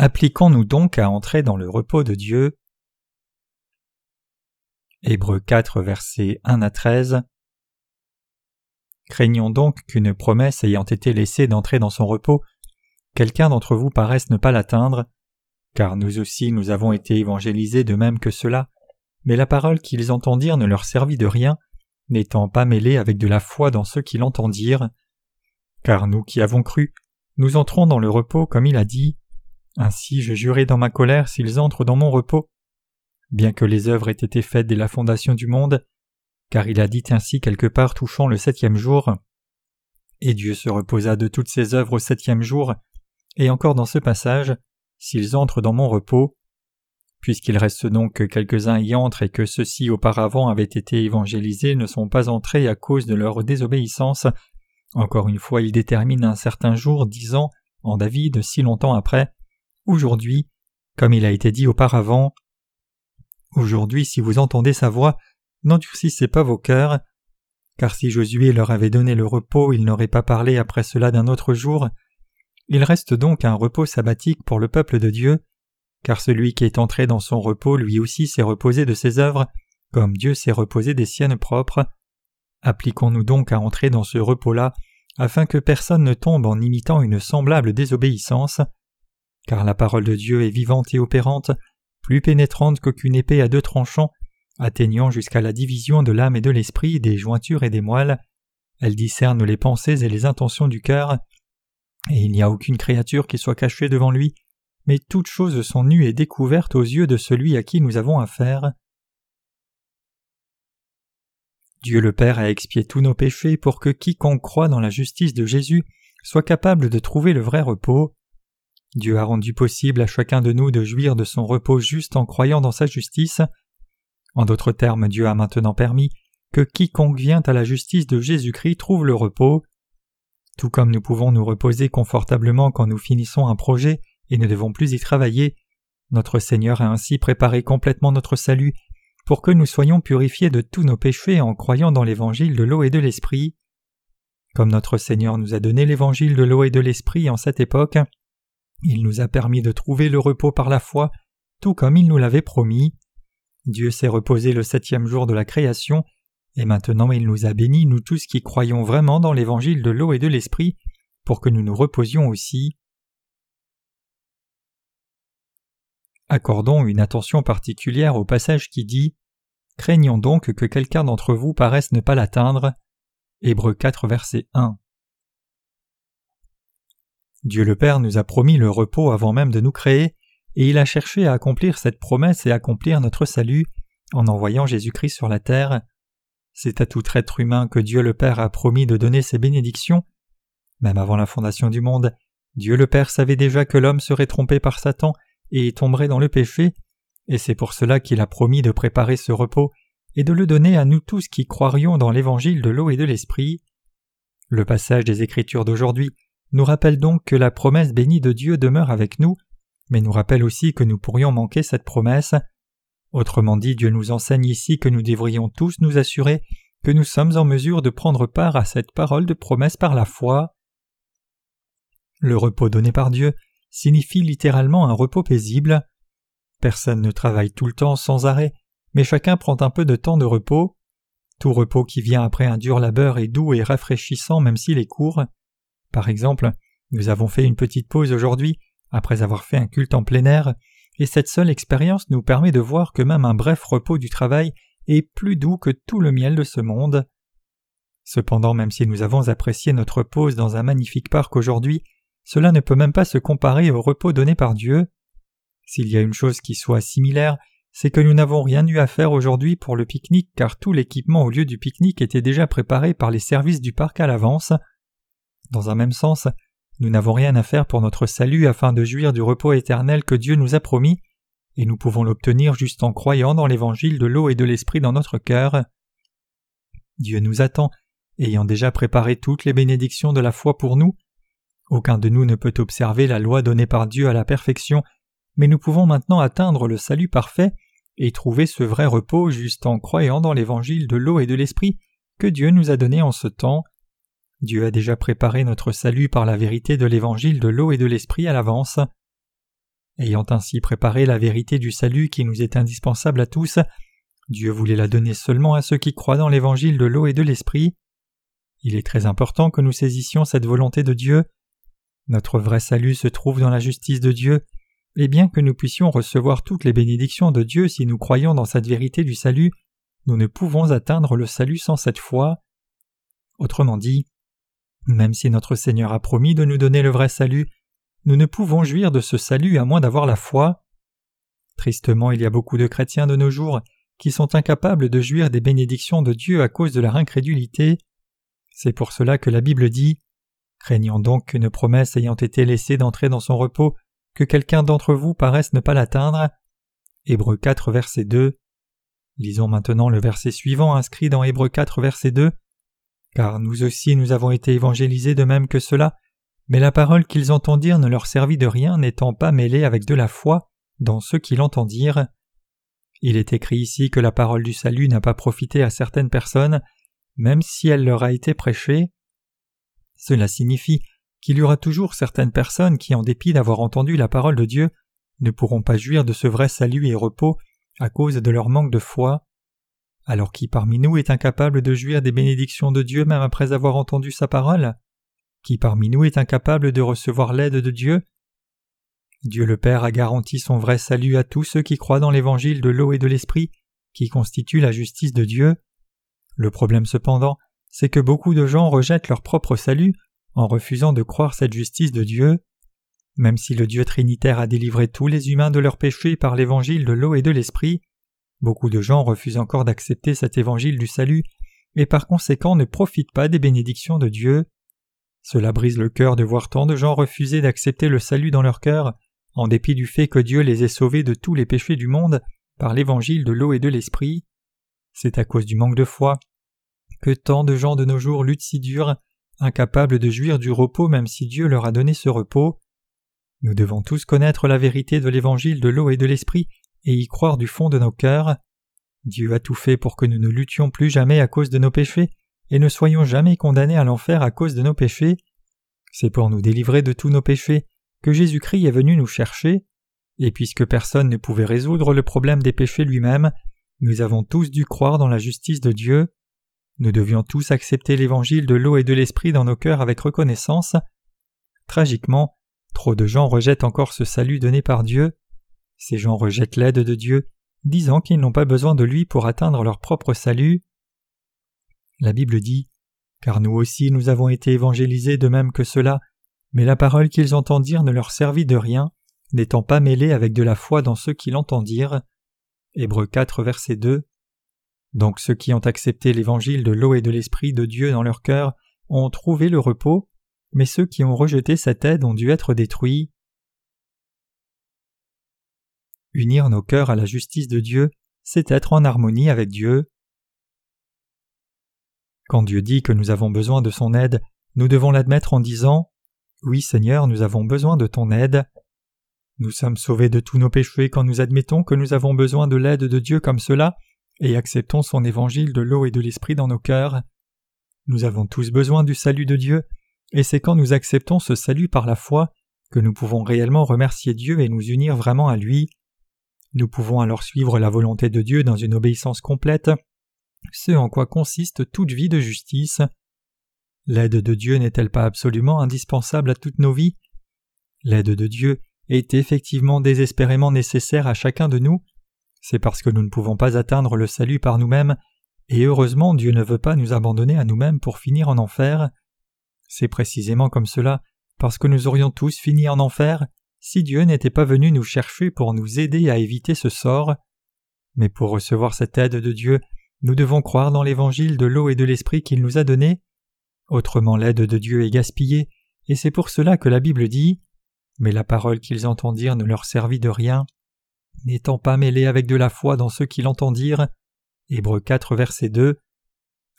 Appliquons-nous donc à entrer dans le repos de Dieu. Hébreux 4, versets 1 à 13. Craignons donc qu'une promesse ayant été laissée d'entrer dans son repos, quelqu'un d'entre vous paraisse ne pas l'atteindre, car nous aussi nous avons été évangélisés de même que cela, mais la parole qu'ils entendirent ne leur servit de rien, n'étant pas mêlée avec de la foi dans ceux qui l'entendirent. Car nous qui avons cru, nous entrons dans le repos comme il a dit. Ainsi je jurai dans ma colère s'ils entrent dans mon repos. Bien que les œuvres aient été faites dès la fondation du monde, car il a dit ainsi quelque part touchant le septième jour. Et Dieu se reposa de toutes ses œuvres au septième jour, et encore dans ce passage, s'ils entrent dans mon repos. Puisqu'il reste donc que quelques-uns y entrent et que ceux-ci auparavant avaient été évangélisés ne sont pas entrés à cause de leur désobéissance, encore une fois il détermine un certain jour disant, en David si longtemps après, aujourd'hui, comme il a été dit auparavant. Aujourd'hui, si vous entendez sa voix, n'endurcissez pas vos cœurs, car si Josué leur avait donné le repos, il n'aurait pas parlé après cela d'un autre jour. Il reste donc un repos sabbatique pour le peuple de Dieu, car celui qui est entré dans son repos lui aussi s'est reposé de ses œuvres, comme Dieu s'est reposé des siennes propres. Appliquons-nous donc à entrer dans ce repos-là, afin que personne ne tombe en imitant une semblable désobéissance car la parole de Dieu est vivante et opérante, plus pénétrante qu'aucune épée à deux tranchants, atteignant jusqu'à la division de l'âme et de l'esprit, des jointures et des moelles. Elle discerne les pensées et les intentions du cœur, et il n'y a aucune créature qui soit cachée devant lui, mais toutes choses sont nues et découvertes aux yeux de celui à qui nous avons affaire. Dieu le Père a expié tous nos péchés pour que quiconque croit dans la justice de Jésus soit capable de trouver le vrai repos. Dieu a rendu possible à chacun de nous de jouir de son repos juste en croyant dans sa justice. En d'autres termes, Dieu a maintenant permis que quiconque vient à la justice de Jésus-Christ trouve le repos. Tout comme nous pouvons nous reposer confortablement quand nous finissons un projet et ne devons plus y travailler, notre Seigneur a ainsi préparé complètement notre salut pour que nous soyons purifiés de tous nos péchés en croyant dans l'évangile de l'eau et de l'esprit. Comme notre Seigneur nous a donné l'évangile de l'eau et de l'esprit en cette époque, il nous a permis de trouver le repos par la foi, tout comme il nous l'avait promis. Dieu s'est reposé le septième jour de la création, et maintenant il nous a bénis, nous tous qui croyons vraiment dans l'évangile de l'eau et de l'esprit, pour que nous nous reposions aussi. Accordons une attention particulière au passage qui dit Craignons donc que quelqu'un d'entre vous paraisse ne pas l'atteindre. Hébreux 4, verset 1. Dieu le Père nous a promis le repos avant même de nous créer, et il a cherché à accomplir cette promesse et accomplir notre salut en envoyant Jésus-Christ sur la terre. C'est à tout être humain que Dieu le Père a promis de donner ses bénédictions. Même avant la fondation du monde, Dieu le Père savait déjà que l'homme serait trompé par Satan et tomberait dans le péché, et c'est pour cela qu'il a promis de préparer ce repos et de le donner à nous tous qui croirions dans l'évangile de l'eau et de l'esprit. Le passage des Écritures d'aujourd'hui nous rappelle donc que la promesse bénie de Dieu demeure avec nous, mais nous rappelle aussi que nous pourrions manquer cette promesse. Autrement dit, Dieu nous enseigne ici que nous devrions tous nous assurer que nous sommes en mesure de prendre part à cette parole de promesse par la foi. Le repos donné par Dieu signifie littéralement un repos paisible. Personne ne travaille tout le temps sans arrêt, mais chacun prend un peu de temps de repos. Tout repos qui vient après un dur labeur est doux et rafraîchissant même s'il est court. Par exemple, nous avons fait une petite pause aujourd'hui, après avoir fait un culte en plein air, et cette seule expérience nous permet de voir que même un bref repos du travail est plus doux que tout le miel de ce monde. Cependant, même si nous avons apprécié notre pause dans un magnifique parc aujourd'hui, cela ne peut même pas se comparer au repos donné par Dieu. S'il y a une chose qui soit similaire, c'est que nous n'avons rien eu à faire aujourd'hui pour le pique-nique car tout l'équipement au lieu du pique-nique était déjà préparé par les services du parc à l'avance. Dans un même sens, nous n'avons rien à faire pour notre salut afin de jouir du repos éternel que Dieu nous a promis, et nous pouvons l'obtenir juste en croyant dans l'évangile de l'eau et de l'esprit dans notre cœur. Dieu nous attend, ayant déjà préparé toutes les bénédictions de la foi pour nous. Aucun de nous ne peut observer la loi donnée par Dieu à la perfection, mais nous pouvons maintenant atteindre le salut parfait et trouver ce vrai repos juste en croyant dans l'évangile de l'eau et de l'esprit que Dieu nous a donné en ce temps. Dieu a déjà préparé notre salut par la vérité de l'évangile de l'eau et de l'esprit à l'avance. Ayant ainsi préparé la vérité du salut qui nous est indispensable à tous, Dieu voulait la donner seulement à ceux qui croient dans l'évangile de l'eau et de l'esprit. Il est très important que nous saisissions cette volonté de Dieu. Notre vrai salut se trouve dans la justice de Dieu, et bien que nous puissions recevoir toutes les bénédictions de Dieu si nous croyons dans cette vérité du salut, nous ne pouvons atteindre le salut sans cette foi. Autrement dit, même si notre Seigneur a promis de nous donner le vrai salut, nous ne pouvons jouir de ce salut à moins d'avoir la foi. Tristement, il y a beaucoup de chrétiens de nos jours qui sont incapables de jouir des bénédictions de Dieu à cause de leur incrédulité. C'est pour cela que la Bible dit Craignant donc qu'une promesse ayant été laissée d'entrer dans son repos, que quelqu'un d'entre vous paraisse ne pas l'atteindre. Hébreux 4, verset 2. Lisons maintenant le verset suivant inscrit dans Hébreux 4, verset 2. Car nous aussi nous avons été évangélisés de même que cela, mais la parole qu'ils entendirent ne leur servit de rien n'étant pas mêlée avec de la foi dans ceux qui l'entendirent. Il est écrit ici que la parole du salut n'a pas profité à certaines personnes, même si elle leur a été prêchée. Cela signifie qu'il y aura toujours certaines personnes qui, en dépit d'avoir entendu la parole de Dieu, ne pourront pas jouir de ce vrai salut et repos à cause de leur manque de foi. Alors qui parmi nous est incapable de jouir des bénédictions de Dieu même après avoir entendu sa parole? Qui parmi nous est incapable de recevoir l'aide de Dieu? Dieu le Père a garanti son vrai salut à tous ceux qui croient dans l'évangile de l'eau et de l'esprit, qui constitue la justice de Dieu. Le problème cependant, c'est que beaucoup de gens rejettent leur propre salut en refusant de croire cette justice de Dieu. Même si le Dieu Trinitaire a délivré tous les humains de leurs péchés par l'évangile de l'eau et de l'esprit, beaucoup de gens refusent encore d'accepter cet évangile du salut et par conséquent ne profitent pas des bénédictions de Dieu. Cela brise le cœur de voir tant de gens refuser d'accepter le salut dans leur cœur, en dépit du fait que Dieu les ait sauvés de tous les péchés du monde par l'évangile de l'eau et de l'esprit. C'est à cause du manque de foi que tant de gens de nos jours luttent si dur, incapables de jouir du repos même si Dieu leur a donné ce repos. Nous devons tous connaître la vérité de l'évangile de l'eau et de l'esprit et y croire du fond de nos cœurs. Dieu a tout fait pour que nous ne luttions plus jamais à cause de nos péchés et ne soyons jamais condamnés à l'enfer à cause de nos péchés. C'est pour nous délivrer de tous nos péchés que Jésus-Christ est venu nous chercher, et puisque personne ne pouvait résoudre le problème des péchés lui-même, nous avons tous dû croire dans la justice de Dieu. Nous devions tous accepter l'évangile de l'eau et de l'esprit dans nos cœurs avec reconnaissance. Tragiquement, trop de gens rejettent encore ce salut donné par Dieu. Ces gens rejettent l'aide de Dieu, disant qu'ils n'ont pas besoin de lui pour atteindre leur propre salut. La Bible dit Car nous aussi nous avons été évangélisés de même que cela, mais la parole qu'ils entendirent ne leur servit de rien, n'étant pas mêlée avec de la foi dans ceux qui l'entendirent. Hébreux 4, verset 2. Donc ceux qui ont accepté l'évangile de l'eau et de l'esprit de Dieu dans leur cœur ont trouvé le repos, mais ceux qui ont rejeté cette aide ont dû être détruits. Unir nos cœurs à la justice de Dieu, c'est être en harmonie avec Dieu. Quand Dieu dit que nous avons besoin de son aide, nous devons l'admettre en disant Oui Seigneur, nous avons besoin de ton aide. Nous sommes sauvés de tous nos péchés quand nous admettons que nous avons besoin de l'aide de Dieu comme cela, et acceptons son évangile de l'eau et de l'esprit dans nos cœurs. Nous avons tous besoin du salut de Dieu, et c'est quand nous acceptons ce salut par la foi que nous pouvons réellement remercier Dieu et nous unir vraiment à lui. Nous pouvons alors suivre la volonté de Dieu dans une obéissance complète ce en quoi consiste toute vie de justice. L'aide de Dieu n'est-elle pas absolument indispensable à toutes nos vies? L'aide de Dieu est effectivement désespérément nécessaire à chacun de nous. C'est parce que nous ne pouvons pas atteindre le salut par nous-mêmes, et heureusement Dieu ne veut pas nous abandonner à nous-mêmes pour finir en enfer. C'est précisément comme cela, parce que nous aurions tous fini en enfer, si Dieu n'était pas venu nous chercher pour nous aider à éviter ce sort. Mais pour recevoir cette aide de Dieu, nous devons croire dans l'évangile de l'eau et de l'esprit qu'il nous a donné. Autrement l'aide de Dieu est gaspillée, et c'est pour cela que la Bible dit Mais la parole qu'ils entendirent ne leur servit de rien, n'étant pas mêlée avec de la foi dans ceux qui l'entendirent. Hébreux 4, verset 2.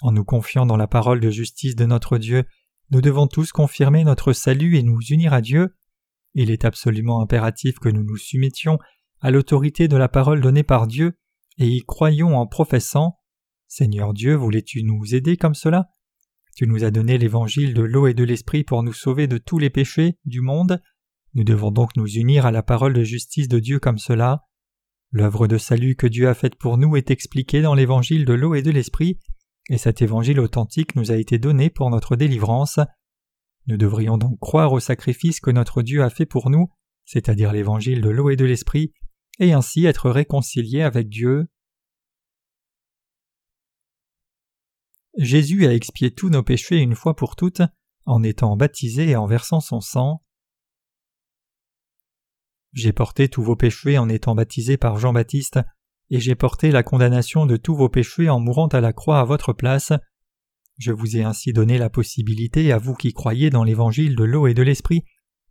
En nous confiant dans la parole de justice de notre Dieu, nous devons tous confirmer notre salut et nous unir à Dieu. Il est absolument impératif que nous nous soumettions à l'autorité de la parole donnée par Dieu et y croyons en professant Seigneur Dieu, voulais-tu nous aider comme cela? Tu nous as donné l'évangile de l'eau et de l'esprit pour nous sauver de tous les péchés du monde. Nous devons donc nous unir à la parole de justice de Dieu comme cela. L'œuvre de salut que Dieu a faite pour nous est expliquée dans l'évangile de l'eau et de l'esprit, et cet évangile authentique nous a été donné pour notre délivrance. Nous devrions donc croire au sacrifice que notre Dieu a fait pour nous, c'est-à-dire l'évangile de l'eau et de l'esprit, et ainsi être réconciliés avec Dieu. Jésus a expié tous nos péchés une fois pour toutes en étant baptisé et en versant son sang. J'ai porté tous vos péchés en étant baptisé par Jean-Baptiste, et j'ai porté la condamnation de tous vos péchés en mourant à la croix à votre place. Je vous ai ainsi donné la possibilité, à vous qui croyez dans l'évangile de l'eau et de l'esprit,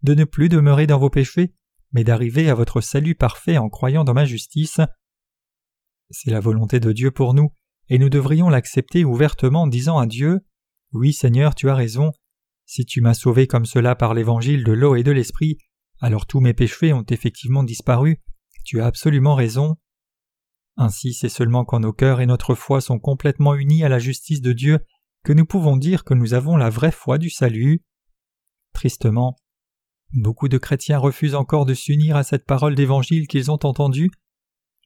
de ne plus demeurer dans vos péchés, mais d'arriver à votre salut parfait en croyant dans ma justice. C'est la volonté de Dieu pour nous, et nous devrions l'accepter ouvertement en disant à Dieu Oui Seigneur, tu as raison. Si tu m'as sauvé comme cela par l'évangile de l'eau et de l'esprit, alors tous mes péchés ont effectivement disparu. Tu as absolument raison. Ainsi c'est seulement quand nos cœurs et notre foi sont complètement unis à la justice de Dieu que nous pouvons dire que nous avons la vraie foi du salut. Tristement, beaucoup de chrétiens refusent encore de s'unir à cette parole d'évangile qu'ils ont entendue.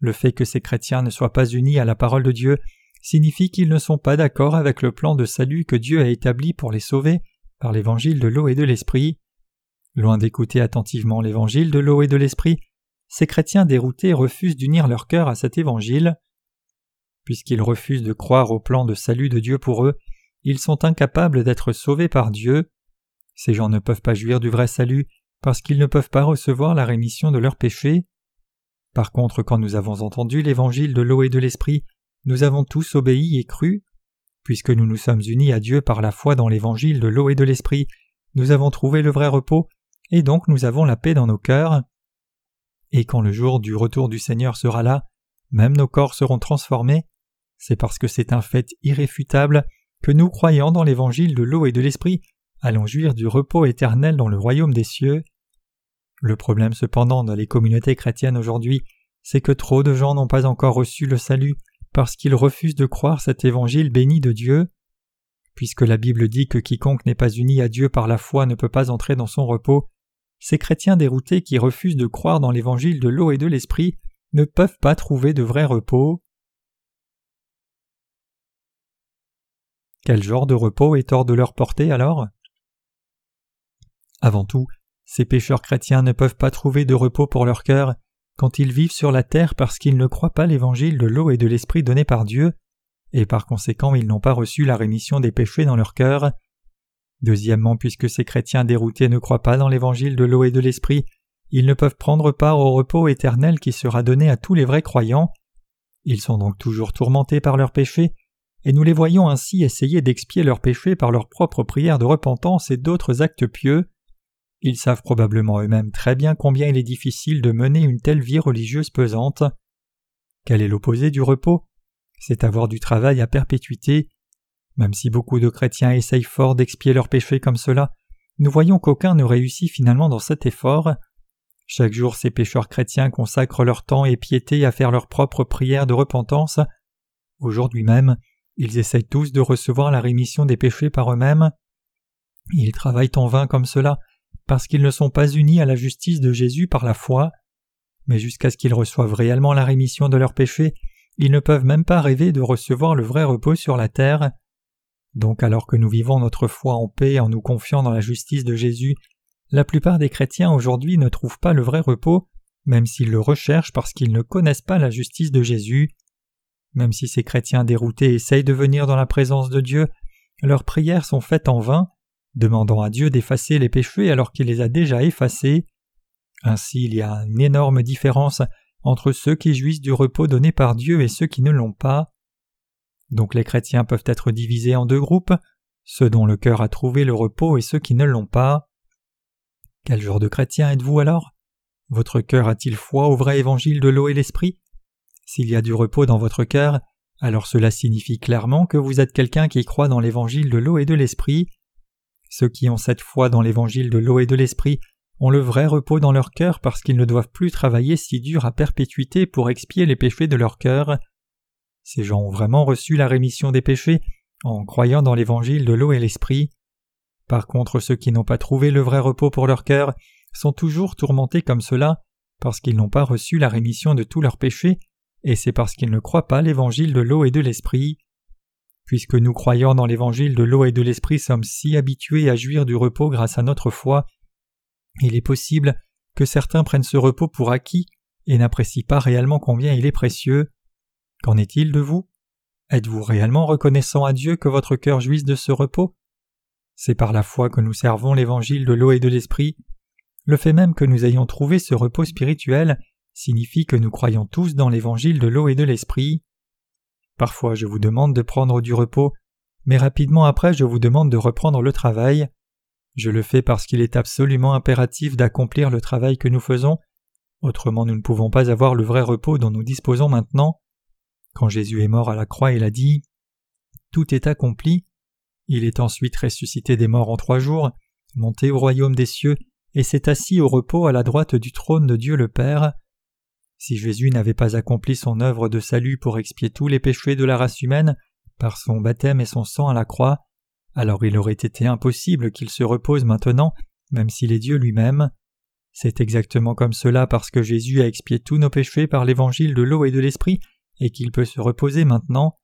Le fait que ces chrétiens ne soient pas unis à la parole de Dieu signifie qu'ils ne sont pas d'accord avec le plan de salut que Dieu a établi pour les sauver par l'évangile de l'eau et de l'esprit. Loin d'écouter attentivement l'évangile de l'eau et de l'esprit, ces chrétiens déroutés refusent d'unir leur cœur à cet évangile. Puisqu'ils refusent de croire au plan de salut de Dieu pour eux, ils sont incapables d'être sauvés par Dieu. Ces gens ne peuvent pas jouir du vrai salut parce qu'ils ne peuvent pas recevoir la rémission de leurs péchés. Par contre, quand nous avons entendu l'évangile de l'eau et de l'esprit, nous avons tous obéi et cru. Puisque nous nous sommes unis à Dieu par la foi dans l'évangile de l'eau et de l'esprit, nous avons trouvé le vrai repos, et donc nous avons la paix dans nos cœurs. Et quand le jour du retour du Seigneur sera là, même nos corps seront transformés, c'est parce que c'est un fait irréfutable que nous, croyant dans l'évangile de l'eau et de l'esprit, allons jouir du repos éternel dans le royaume des cieux. Le problème cependant dans les communautés chrétiennes aujourd'hui, c'est que trop de gens n'ont pas encore reçu le salut parce qu'ils refusent de croire cet évangile béni de Dieu. Puisque la Bible dit que quiconque n'est pas uni à Dieu par la foi ne peut pas entrer dans son repos, ces chrétiens déroutés qui refusent de croire dans l'évangile de l'eau et de l'esprit ne peuvent pas trouver de vrai repos. Quel genre de repos est hors de leur portée alors? Avant tout, ces pécheurs chrétiens ne peuvent pas trouver de repos pour leur cœur quand ils vivent sur la terre parce qu'ils ne croient pas l'évangile de l'eau et de l'esprit donné par Dieu, et par conséquent ils n'ont pas reçu la rémission des péchés dans leur cœur. Deuxièmement, puisque ces chrétiens déroutés ne croient pas dans l'évangile de l'eau et de l'esprit, ils ne peuvent prendre part au repos éternel qui sera donné à tous les vrais croyants. Ils sont donc toujours tourmentés par leurs péchés, et nous les voyons ainsi essayer d'expier leurs péchés par leurs propres prières de repentance et d'autres actes pieux. Ils savent probablement eux-mêmes très bien combien il est difficile de mener une telle vie religieuse pesante. Quel est l'opposé du repos? C'est avoir du travail à perpétuité. Même si beaucoup de chrétiens essayent fort d'expier leurs péchés comme cela, nous voyons qu'aucun ne réussit finalement dans cet effort. Chaque jour ces pécheurs chrétiens consacrent leur temps et piété à faire leurs propres prières de repentance. Aujourd'hui même, ils essayent tous de recevoir la rémission des péchés par eux-mêmes. Ils travaillent en vain comme cela, parce qu'ils ne sont pas unis à la justice de Jésus par la foi. Mais jusqu'à ce qu'ils reçoivent réellement la rémission de leurs péchés, ils ne peuvent même pas rêver de recevoir le vrai repos sur la terre. Donc alors que nous vivons notre foi en paix en nous confiant dans la justice de Jésus, la plupart des chrétiens aujourd'hui ne trouvent pas le vrai repos, même s'ils le recherchent parce qu'ils ne connaissent pas la justice de Jésus. Même si ces chrétiens déroutés essayent de venir dans la présence de Dieu, leurs prières sont faites en vain, demandant à Dieu d'effacer les péchés alors qu'il les a déjà effacés. Ainsi il y a une énorme différence entre ceux qui jouissent du repos donné par Dieu et ceux qui ne l'ont pas. Donc les chrétiens peuvent être divisés en deux groupes, ceux dont le cœur a trouvé le repos et ceux qui ne l'ont pas. Quel genre de chrétien êtes-vous alors? Votre cœur a-t-il foi au vrai évangile de l'eau et l'esprit? S'il y a du repos dans votre cœur, alors cela signifie clairement que vous êtes quelqu'un qui croit dans l'évangile de l'eau et de l'esprit. Ceux qui ont cette foi dans l'évangile de l'eau et de l'esprit ont le vrai repos dans leur cœur parce qu'ils ne doivent plus travailler si dur à perpétuité pour expier les péchés de leur cœur. Ces gens ont vraiment reçu la rémission des péchés en croyant dans l'évangile de l'eau et l'esprit. Par contre, ceux qui n'ont pas trouvé le vrai repos pour leur cœur sont toujours tourmentés comme cela parce qu'ils n'ont pas reçu la rémission de tous leurs péchés, et c'est parce qu'ils ne croient pas l'évangile de l'eau et de l'esprit. Puisque nous croyons dans l'évangile de l'eau et de l'esprit sommes si habitués à jouir du repos grâce à notre foi, il est possible que certains prennent ce repos pour acquis et n'apprécient pas réellement combien il est précieux. Qu'en est-il de vous? Êtes-vous réellement reconnaissant à Dieu que votre cœur jouisse de ce repos? C'est par la foi que nous servons l'évangile de l'eau et de l'esprit, le fait même que nous ayons trouvé ce repos spirituel signifie que nous croyons tous dans l'évangile de l'eau et de l'esprit. Parfois je vous demande de prendre du repos, mais rapidement après je vous demande de reprendre le travail. Je le fais parce qu'il est absolument impératif d'accomplir le travail que nous faisons, autrement nous ne pouvons pas avoir le vrai repos dont nous disposons maintenant. Quand Jésus est mort à la croix, il a dit Tout est accompli. Il est ensuite ressuscité des morts en trois jours, monté au royaume des cieux, et s'est assis au repos à la droite du trône de Dieu le Père. Si Jésus n'avait pas accompli son œuvre de salut pour expier tous les péchés de la race humaine par son baptême et son sang à la croix, alors il aurait été impossible qu'il se repose maintenant, même s'il est Dieu lui-même. C'est exactement comme cela parce que Jésus a expié tous nos péchés par l'évangile de l'eau et de l'esprit, et qu'il peut se reposer maintenant.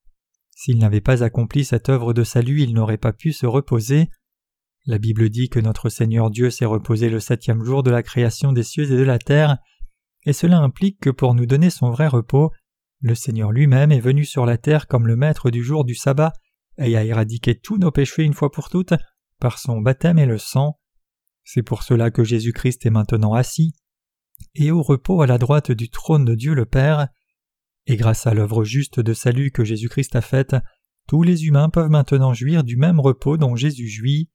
S'il n'avait pas accompli cette œuvre de salut, il n'aurait pas pu se reposer. La Bible dit que notre Seigneur Dieu s'est reposé le septième jour de la création des cieux et de la terre, et cela implique que pour nous donner son vrai repos, le Seigneur lui-même est venu sur la terre comme le maître du jour du sabbat et a éradiqué tous nos péchés une fois pour toutes par son baptême et le sang. C'est pour cela que Jésus-Christ est maintenant assis et au repos à la droite du trône de Dieu le Père, et grâce à l'œuvre juste de salut que Jésus-Christ a faite, tous les humains peuvent maintenant jouir du même repos dont Jésus jouit.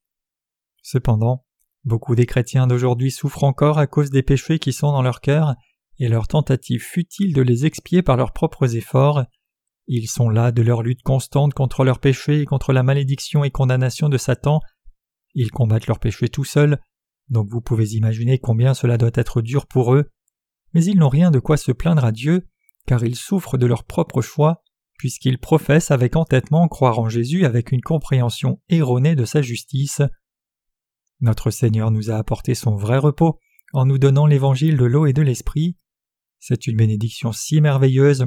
Cependant, beaucoup des chrétiens d'aujourd'hui souffrent encore à cause des péchés qui sont dans leur cœur et leur tentative futile de les expier par leurs propres efforts. Ils sont là de leur lutte constante contre leurs péchés et contre la malédiction et condamnation de Satan. Ils combattent leurs péchés tout seuls, donc vous pouvez imaginer combien cela doit être dur pour eux. Mais ils n'ont rien de quoi se plaindre à Dieu, car ils souffrent de leur propre choix, puisqu'ils professent avec entêtement croire en Jésus avec une compréhension erronée de sa justice. Notre Seigneur nous a apporté son vrai repos en nous donnant l'évangile de l'eau et de l'esprit. C'est une bénédiction si merveilleuse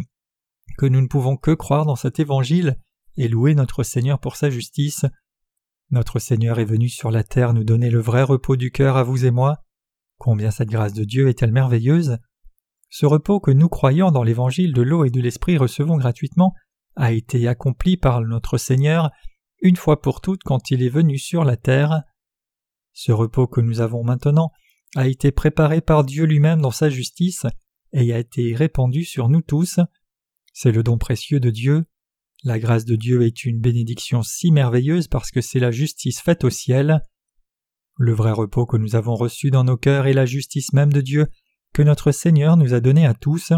que nous ne pouvons que croire dans cet évangile et louer notre Seigneur pour sa justice. Notre Seigneur est venu sur la terre nous donner le vrai repos du cœur à vous et moi. Combien cette grâce de Dieu est-elle merveilleuse Ce repos que nous croyons dans l'évangile de l'eau et de l'esprit recevons gratuitement a été accompli par notre Seigneur une fois pour toutes quand il est venu sur la terre. Ce repos que nous avons maintenant a été préparé par Dieu lui-même dans sa justice et a été répandu sur nous tous. C'est le don précieux de Dieu. La grâce de Dieu est une bénédiction si merveilleuse parce que c'est la justice faite au ciel. Le vrai repos que nous avons reçu dans nos cœurs est la justice même de Dieu que notre Seigneur nous a donné à tous.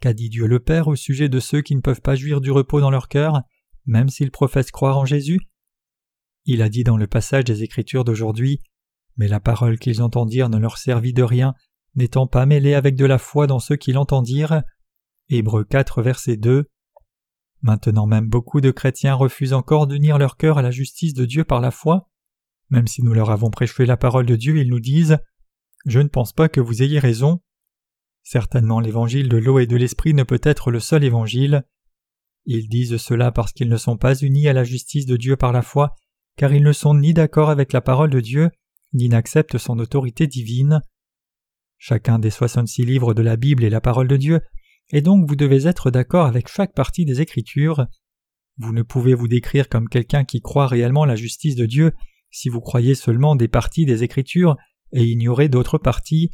Qu'a dit Dieu le Père au sujet de ceux qui ne peuvent pas jouir du repos dans leur cœur, même s'ils professent croire en Jésus? Il a dit dans le passage des Écritures d'aujourd'hui Mais la parole qu'ils entendirent ne leur servit de rien, n'étant pas mêlée avec de la foi dans ceux qui l'entendirent. Hébreux 4, verset 2. Maintenant même beaucoup de chrétiens refusent encore d'unir leur cœur à la justice de Dieu par la foi. Même si nous leur avons prêché la parole de Dieu, ils nous disent Je ne pense pas que vous ayez raison. Certainement l'évangile de l'eau et de l'esprit ne peut être le seul évangile. Ils disent cela parce qu'ils ne sont pas unis à la justice de Dieu par la foi car ils ne sont ni d'accord avec la parole de Dieu, ni n'acceptent son autorité divine. Chacun des soixante-six livres de la Bible est la parole de Dieu, et donc vous devez être d'accord avec chaque partie des Écritures. Vous ne pouvez vous décrire comme quelqu'un qui croit réellement la justice de Dieu si vous croyez seulement des parties des Écritures et ignorez d'autres parties.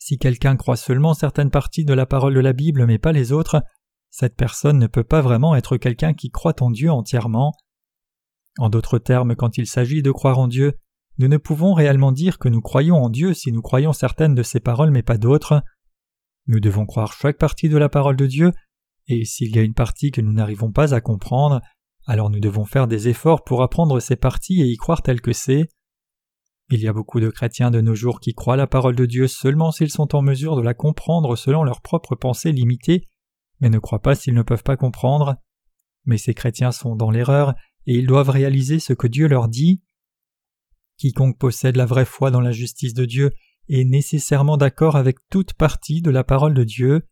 Si quelqu'un croit seulement certaines parties de la parole de la Bible mais pas les autres, cette personne ne peut pas vraiment être quelqu'un qui croit en Dieu entièrement. En d'autres termes, quand il s'agit de croire en Dieu, nous ne pouvons réellement dire que nous croyons en Dieu si nous croyons certaines de ses paroles mais pas d'autres. Nous devons croire chaque partie de la parole de Dieu, et s'il y a une partie que nous n'arrivons pas à comprendre, alors nous devons faire des efforts pour apprendre ces parties et y croire tel que c'est. Il y a beaucoup de chrétiens de nos jours qui croient la parole de Dieu seulement s'ils sont en mesure de la comprendre selon leurs propres pensées limitées, mais ne croient pas s'ils ne peuvent pas comprendre. Mais ces chrétiens sont dans l'erreur et ils doivent réaliser ce que Dieu leur dit. Quiconque possède la vraie foi dans la justice de Dieu est nécessairement d'accord avec toute partie de la parole de Dieu.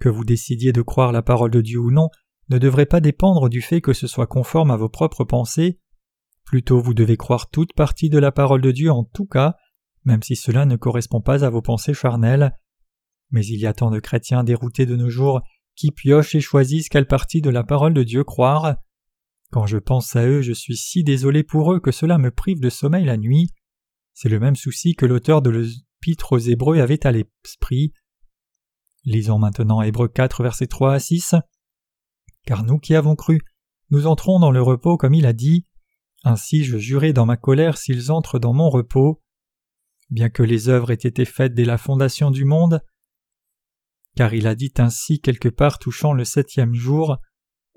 Que vous décidiez de croire la parole de Dieu ou non ne devrait pas dépendre du fait que ce soit conforme à vos propres pensées. Plutôt vous devez croire toute partie de la parole de Dieu en tout cas, même si cela ne correspond pas à vos pensées charnelles. Mais il y a tant de chrétiens déroutés de nos jours qui piochent et choisissent quelle partie de la parole de Dieu croire. Quand je pense à eux, je suis si désolé pour eux que cela me prive de sommeil la nuit. C'est le même souci que l'auteur de l'Épître aux Hébreux avait à l'esprit. Lisons maintenant Hébreux 4, versets 3 à 6. Car nous qui avons cru, nous entrons dans le repos comme il a dit. Ainsi je jurai dans ma colère s'ils entrent dans mon repos. Bien que les œuvres aient été faites dès la fondation du monde, car il a dit ainsi quelque part touchant le septième jour,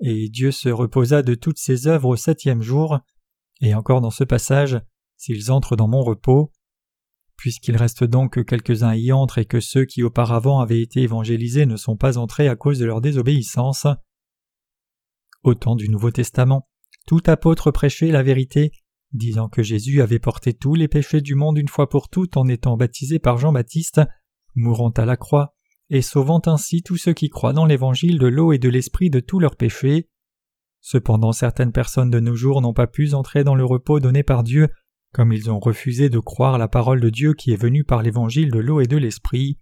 et Dieu se reposa de toutes ses œuvres au septième jour, et encore dans ce passage, s'ils entrent dans mon repos. Puisqu'il reste donc que quelques-uns y entrent et que ceux qui auparavant avaient été évangélisés ne sont pas entrés à cause de leur désobéissance. Au temps du Nouveau Testament, tout apôtre prêchait la vérité, disant que Jésus avait porté tous les péchés du monde une fois pour toutes en étant baptisé par Jean-Baptiste, mourant à la croix, et sauvant ainsi tous ceux qui croient dans l'évangile de l'eau et de l'esprit de tous leurs péchés. Cependant certaines personnes de nos jours n'ont pas pu entrer dans le repos donné par Dieu, comme ils ont refusé de croire la parole de Dieu qui est venue par l'évangile de l'eau et de l'esprit.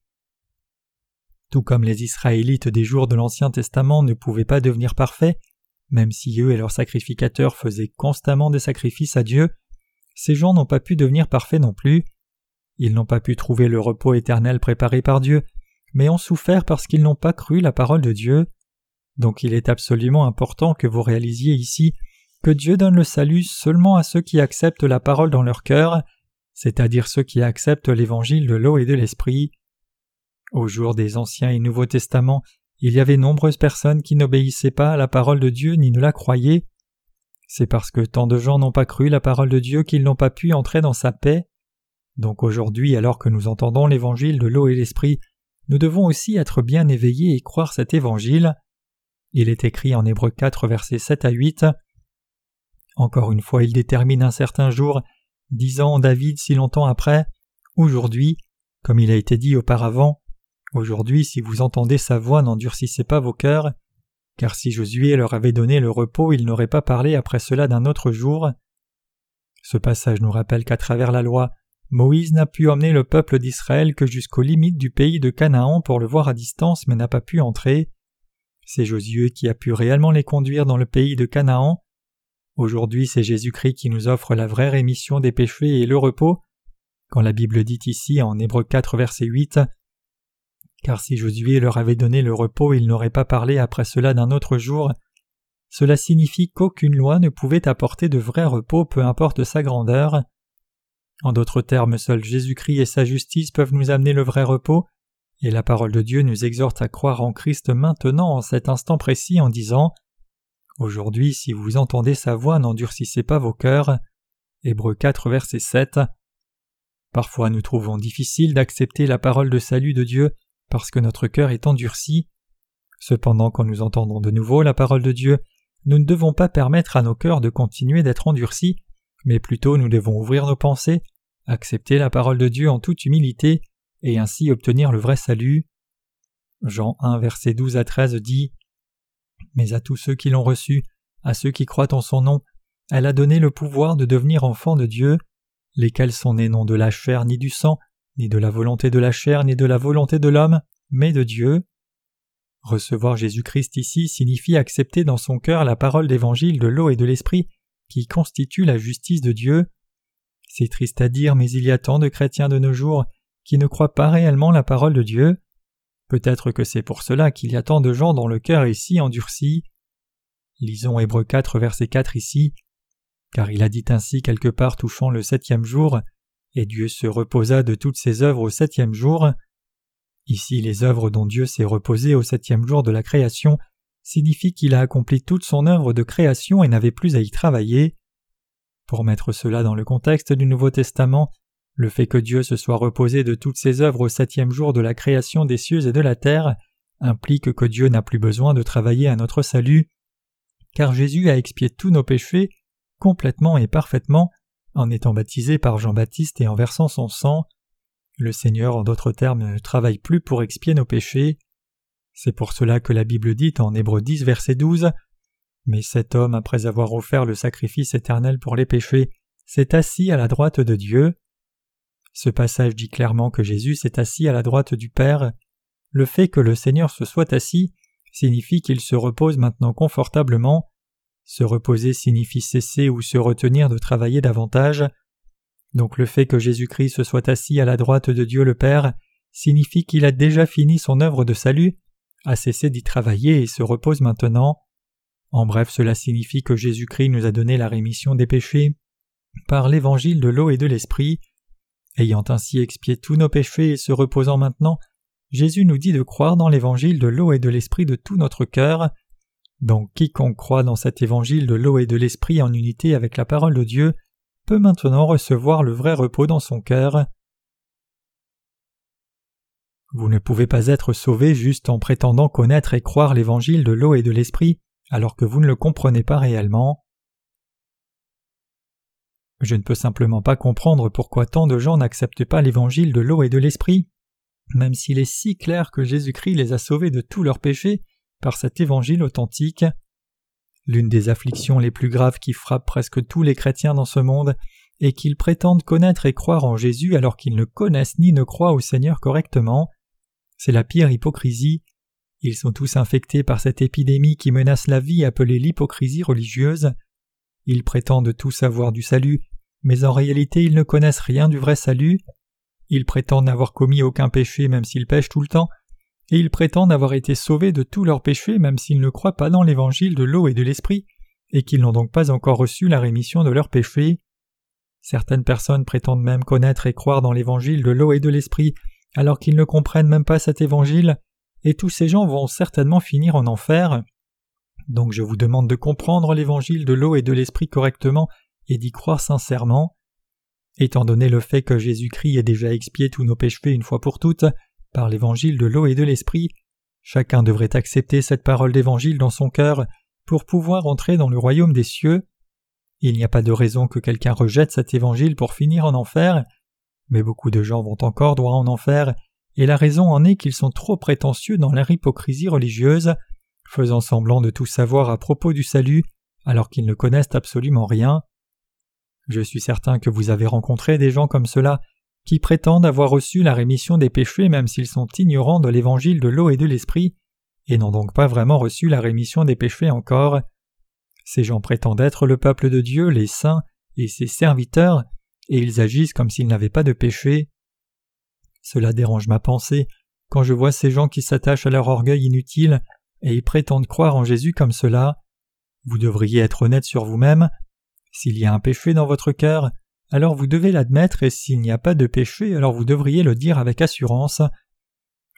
Tout comme les Israélites des jours de l'Ancien Testament ne pouvaient pas devenir parfaits, même si eux et leurs sacrificateurs faisaient constamment des sacrifices à Dieu, ces gens n'ont pas pu devenir parfaits non plus. Ils n'ont pas pu trouver le repos éternel préparé par Dieu, mais ont souffert parce qu'ils n'ont pas cru la parole de Dieu. Donc il est absolument important que vous réalisiez ici que Dieu donne le salut seulement à ceux qui acceptent la parole dans leur cœur, c'est-à-dire ceux qui acceptent l'évangile de l'eau et de l'esprit. Au jour des Anciens et Nouveaux Testaments, il y avait nombreuses personnes qui n'obéissaient pas à la parole de Dieu ni ne la croyaient. C'est parce que tant de gens n'ont pas cru la parole de Dieu qu'ils n'ont pas pu entrer dans sa paix. Donc aujourd'hui, alors que nous entendons l'évangile de l'eau et l'esprit, nous devons aussi être bien éveillés et croire cet évangile. Il est écrit en Hébreux 4 versets 7 à 8. Encore une fois, il détermine un certain jour, disant David si longtemps après, aujourd'hui, comme il a été dit auparavant, aujourd'hui si vous entendez sa voix n'endurcissez pas vos cœurs, car si Josué leur avait donné le repos, il n'aurait pas parlé après cela d'un autre jour. Ce passage nous rappelle qu'à travers la loi, Moïse n'a pu emmener le peuple d'Israël que jusqu'aux limites du pays de Canaan pour le voir à distance mais n'a pas pu entrer. C'est Josué qui a pu réellement les conduire dans le pays de Canaan. Aujourd'hui c'est Jésus-Christ qui nous offre la vraie rémission des péchés et le repos. Quand la Bible dit ici en Hébreux 4 verset 8 Car si Josué leur avait donné le repos il n'aurait pas parlé après cela d'un autre jour, cela signifie qu'aucune loi ne pouvait apporter de vrai repos peu importe sa grandeur. En d'autres termes, seul Jésus-Christ et sa justice peuvent nous amener le vrai repos, et la parole de Dieu nous exhorte à croire en Christ maintenant en cet instant précis en disant Aujourd'hui, si vous entendez sa voix, n'endurcissez pas vos cœurs. Hébreux 4, verset 7. Parfois nous trouvons difficile d'accepter la parole de salut de Dieu parce que notre cœur est endurci. Cependant, quand nous entendons de nouveau la parole de Dieu, nous ne devons pas permettre à nos cœurs de continuer d'être endurcis, mais plutôt nous devons ouvrir nos pensées, accepter la parole de Dieu en toute humilité, et ainsi obtenir le vrai salut. Jean 1 verset 12 à 13 dit Mais à tous ceux qui l'ont reçu, à ceux qui croient en son nom, elle a donné le pouvoir de devenir enfants de Dieu, lesquels sont nés non de la chair ni du sang, ni de la volonté de la chair ni de la volonté de l'homme, mais de Dieu. Recevoir Jésus-Christ ici signifie accepter dans son cœur la parole d'évangile de l'eau et de l'esprit qui constitue la justice de Dieu. C'est triste à dire, mais il y a tant de chrétiens de nos jours qui ne croient pas réellement la parole de Dieu. Peut-être que c'est pour cela qu'il y a tant de gens dont le cœur est si endurci. Lisons Hébreux 4 verset 4 ici. Car il a dit ainsi quelque part touchant le septième jour, et Dieu se reposa de toutes ses œuvres au septième jour. Ici les œuvres dont Dieu s'est reposé au septième jour de la création signifie qu'il a accompli toute son œuvre de création et n'avait plus à y travailler. Pour mettre cela dans le contexte du Nouveau Testament, le fait que Dieu se soit reposé de toutes ses œuvres au septième jour de la création des cieux et de la terre implique que Dieu n'a plus besoin de travailler à notre salut, car Jésus a expié tous nos péchés complètement et parfaitement en étant baptisé par Jean-Baptiste et en versant son sang. Le Seigneur, en d'autres termes, ne travaille plus pour expier nos péchés. C'est pour cela que la Bible dit en Hébreu 10, verset 12 Mais cet homme, après avoir offert le sacrifice éternel pour les péchés, s'est assis à la droite de Dieu. Ce passage dit clairement que Jésus s'est assis à la droite du Père. Le fait que le Seigneur se soit assis signifie qu'il se repose maintenant confortablement. Se reposer signifie cesser ou se retenir de travailler davantage. Donc le fait que Jésus-Christ se soit assis à la droite de Dieu le Père signifie qu'il a déjà fini son œuvre de salut a cessé d'y travailler et se repose maintenant. En bref, cela signifie que Jésus-Christ nous a donné la rémission des péchés par l'évangile de l'eau et de l'esprit. Ayant ainsi expié tous nos péchés et se reposant maintenant, Jésus nous dit de croire dans l'évangile de l'eau et de l'esprit de tout notre cœur. Donc quiconque croit dans cet évangile de l'eau et de l'esprit en unité avec la parole de Dieu peut maintenant recevoir le vrai repos dans son cœur. Vous ne pouvez pas être sauvé juste en prétendant connaître et croire l'évangile de l'eau et de l'esprit alors que vous ne le comprenez pas réellement. Je ne peux simplement pas comprendre pourquoi tant de gens n'acceptent pas l'évangile de l'eau et de l'esprit, même s'il est si clair que Jésus-Christ les a sauvés de tous leurs péchés par cet évangile authentique. L'une des afflictions les plus graves qui frappent presque tous les chrétiens dans ce monde est qu'ils prétendent connaître et croire en Jésus alors qu'ils ne connaissent ni ne croient au Seigneur correctement. C'est la pire hypocrisie. Ils sont tous infectés par cette épidémie qui menace la vie appelée l'hypocrisie religieuse. Ils prétendent tout savoir du salut, mais en réalité ils ne connaissent rien du vrai salut. Ils prétendent n'avoir commis aucun péché même s'ils pêchent tout le temps, et ils prétendent avoir été sauvés de tous leurs péchés même s'ils ne croient pas dans l'évangile de l'eau et de l'esprit, et qu'ils n'ont donc pas encore reçu la rémission de leurs péchés. Certaines personnes prétendent même connaître et croire dans l'évangile de l'eau et de l'esprit, alors qu'ils ne comprennent même pas cet évangile, et tous ces gens vont certainement finir en enfer. Donc je vous demande de comprendre l'évangile de l'eau et de l'esprit correctement et d'y croire sincèrement. Étant donné le fait que Jésus-Christ ait déjà expié tous nos péchés une fois pour toutes par l'évangile de l'eau et de l'esprit, chacun devrait accepter cette parole d'évangile dans son cœur pour pouvoir entrer dans le royaume des cieux. Il n'y a pas de raison que quelqu'un rejette cet évangile pour finir en enfer, mais beaucoup de gens vont encore droit en enfer, et la raison en est qu'ils sont trop prétentieux dans leur hypocrisie religieuse, faisant semblant de tout savoir à propos du salut, alors qu'ils ne connaissent absolument rien. Je suis certain que vous avez rencontré des gens comme cela, qui prétendent avoir reçu la rémission des péchés même s'ils sont ignorants de l'évangile de l'eau et de l'esprit, et n'ont donc pas vraiment reçu la rémission des péchés encore. Ces gens prétendent être le peuple de Dieu, les saints, et ses serviteurs, et ils agissent comme s'ils n'avaient pas de péché. Cela dérange ma pensée quand je vois ces gens qui s'attachent à leur orgueil inutile et y prétendent croire en Jésus comme cela. Vous devriez être honnête sur vous-même. S'il y a un péché dans votre cœur, alors vous devez l'admettre et s'il n'y a pas de péché, alors vous devriez le dire avec assurance.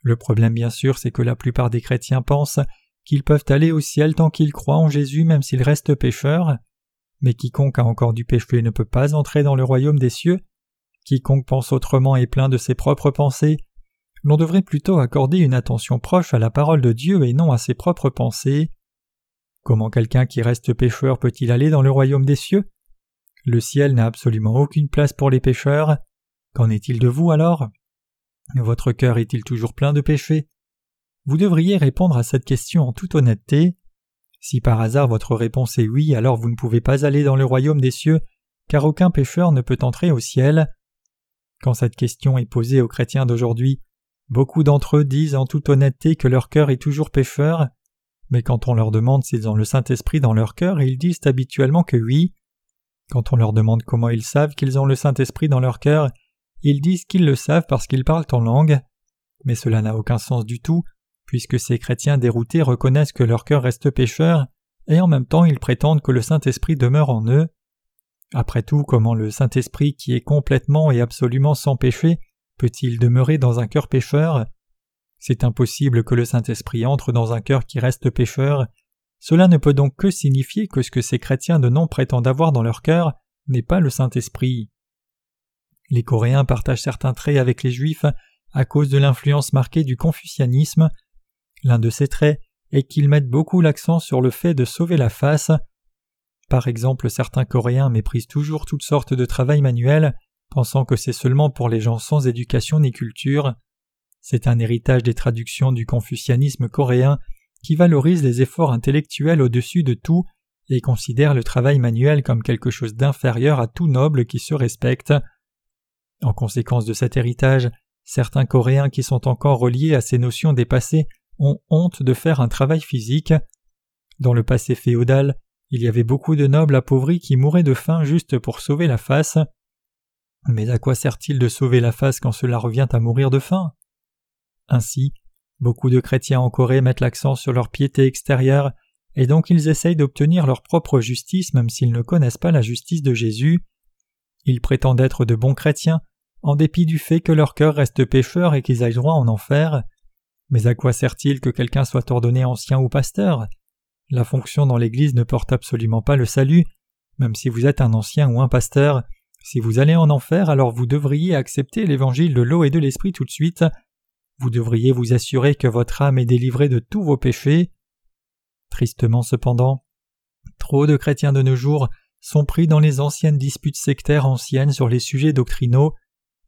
Le problème bien sûr c'est que la plupart des chrétiens pensent qu'ils peuvent aller au ciel tant qu'ils croient en Jésus même s'ils restent pécheurs. Mais quiconque a encore du péché ne peut pas entrer dans le royaume des cieux. Quiconque pense autrement est plein de ses propres pensées. L'on devrait plutôt accorder une attention proche à la parole de Dieu et non à ses propres pensées. Comment quelqu'un qui reste pécheur peut-il aller dans le royaume des cieux? Le ciel n'a absolument aucune place pour les pécheurs. Qu'en est-il de vous alors? Votre cœur est-il toujours plein de péchés? Vous devriez répondre à cette question en toute honnêteté. Si par hasard votre réponse est oui, alors vous ne pouvez pas aller dans le royaume des cieux, car aucun pécheur ne peut entrer au ciel. Quand cette question est posée aux chrétiens d'aujourd'hui, beaucoup d'entre eux disent en toute honnêteté que leur cœur est toujours pécheur, mais quand on leur demande s'ils ont le Saint-Esprit dans leur cœur, ils disent habituellement que oui. Quand on leur demande comment ils savent qu'ils ont le Saint-Esprit dans leur cœur, ils disent qu'ils le savent parce qu'ils parlent en langue. Mais cela n'a aucun sens du tout, puisque ces chrétiens déroutés reconnaissent que leur cœur reste pécheur, et en même temps ils prétendent que le Saint-Esprit demeure en eux. Après tout, comment le Saint-Esprit qui est complètement et absolument sans péché peut-il demeurer dans un cœur pécheur? C'est impossible que le Saint-Esprit entre dans un cœur qui reste pécheur. Cela ne peut donc que signifier que ce que ces chrétiens de nom prétendent avoir dans leur cœur n'est pas le Saint-Esprit. Les Coréens partagent certains traits avec les Juifs à cause de l'influence marquée du confucianisme, L'un de ces traits est qu'ils mettent beaucoup l'accent sur le fait de sauver la face. Par exemple, certains Coréens méprisent toujours toutes sortes de travail manuel, pensant que c'est seulement pour les gens sans éducation ni culture. C'est un héritage des traductions du confucianisme coréen qui valorise les efforts intellectuels au-dessus de tout et considère le travail manuel comme quelque chose d'inférieur à tout noble qui se respecte. En conséquence de cet héritage, certains Coréens qui sont encore reliés à ces notions dépassées ont honte de faire un travail physique. Dans le passé féodal, il y avait beaucoup de nobles appauvris qui mouraient de faim juste pour sauver la face. Mais à quoi sert-il de sauver la face quand cela revient à mourir de faim? Ainsi, beaucoup de chrétiens en Corée mettent l'accent sur leur piété extérieure, et donc ils essayent d'obtenir leur propre justice même s'ils ne connaissent pas la justice de Jésus. Ils prétendent être de bons chrétiens, en dépit du fait que leur cœur reste pécheur et qu'ils aillent droit en enfer. Mais à quoi sert-il que quelqu'un soit ordonné ancien ou pasteur? La fonction dans l'Église ne porte absolument pas le salut, même si vous êtes un ancien ou un pasteur. Si vous allez en enfer, alors vous devriez accepter l'évangile de l'eau et de l'esprit tout de suite. Vous devriez vous assurer que votre âme est délivrée de tous vos péchés. Tristement cependant, trop de chrétiens de nos jours sont pris dans les anciennes disputes sectaires anciennes sur les sujets doctrinaux,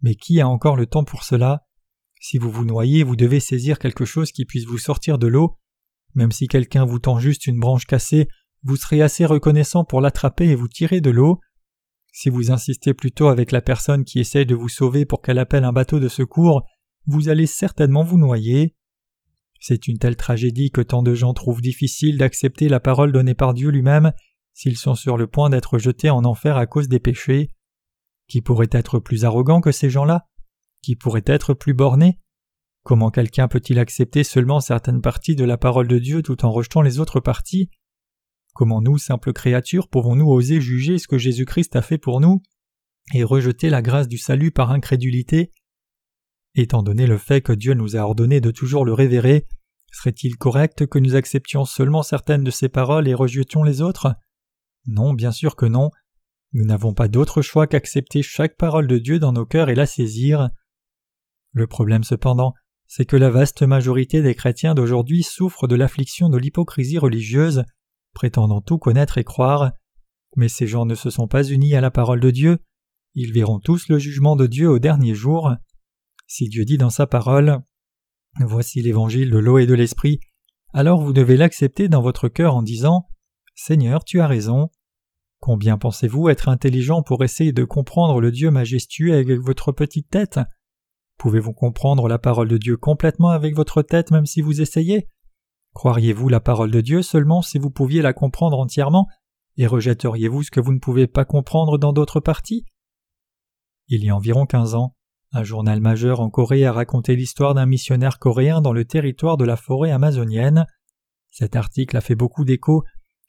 mais qui a encore le temps pour cela? Si vous vous noyez, vous devez saisir quelque chose qui puisse vous sortir de l'eau. Même si quelqu'un vous tend juste une branche cassée, vous serez assez reconnaissant pour l'attraper et vous tirer de l'eau. Si vous insistez plutôt avec la personne qui essaye de vous sauver pour qu'elle appelle un bateau de secours, vous allez certainement vous noyer. C'est une telle tragédie que tant de gens trouvent difficile d'accepter la parole donnée par Dieu lui-même s'ils sont sur le point d'être jetés en enfer à cause des péchés. Qui pourrait être plus arrogant que ces gens-là? Qui pourrait être plus borné Comment quelqu'un peut-il accepter seulement certaines parties de la parole de Dieu tout en rejetant les autres parties? Comment nous, simples créatures, pouvons-nous oser juger ce que Jésus-Christ a fait pour nous et rejeter la grâce du salut par incrédulité? Étant donné le fait que Dieu nous a ordonné de toujours le révérer, serait-il correct que nous acceptions seulement certaines de ses paroles et rejetions les autres? Non, bien sûr que non. Nous n'avons pas d'autre choix qu'accepter chaque parole de Dieu dans nos cœurs et la saisir. Le problème cependant, c'est que la vaste majorité des chrétiens d'aujourd'hui souffrent de l'affliction de l'hypocrisie religieuse, prétendant tout connaître et croire. Mais ces gens ne se sont pas unis à la parole de Dieu. Ils verront tous le jugement de Dieu au dernier jour. Si Dieu dit dans sa parole Voici l'évangile de l'eau et de l'esprit, alors vous devez l'accepter dans votre cœur en disant Seigneur, tu as raison. Combien pensez-vous être intelligent pour essayer de comprendre le Dieu majestueux avec votre petite tête? Pouvez-vous comprendre la parole de Dieu complètement avec votre tête même si vous essayez? Croiriez-vous la parole de Dieu seulement si vous pouviez la comprendre entièrement? Et rejetteriez-vous ce que vous ne pouvez pas comprendre dans d'autres parties? Il y a environ quinze ans, un journal majeur en Corée a raconté l'histoire d'un missionnaire coréen dans le territoire de la forêt amazonienne. Cet article a fait beaucoup d'écho,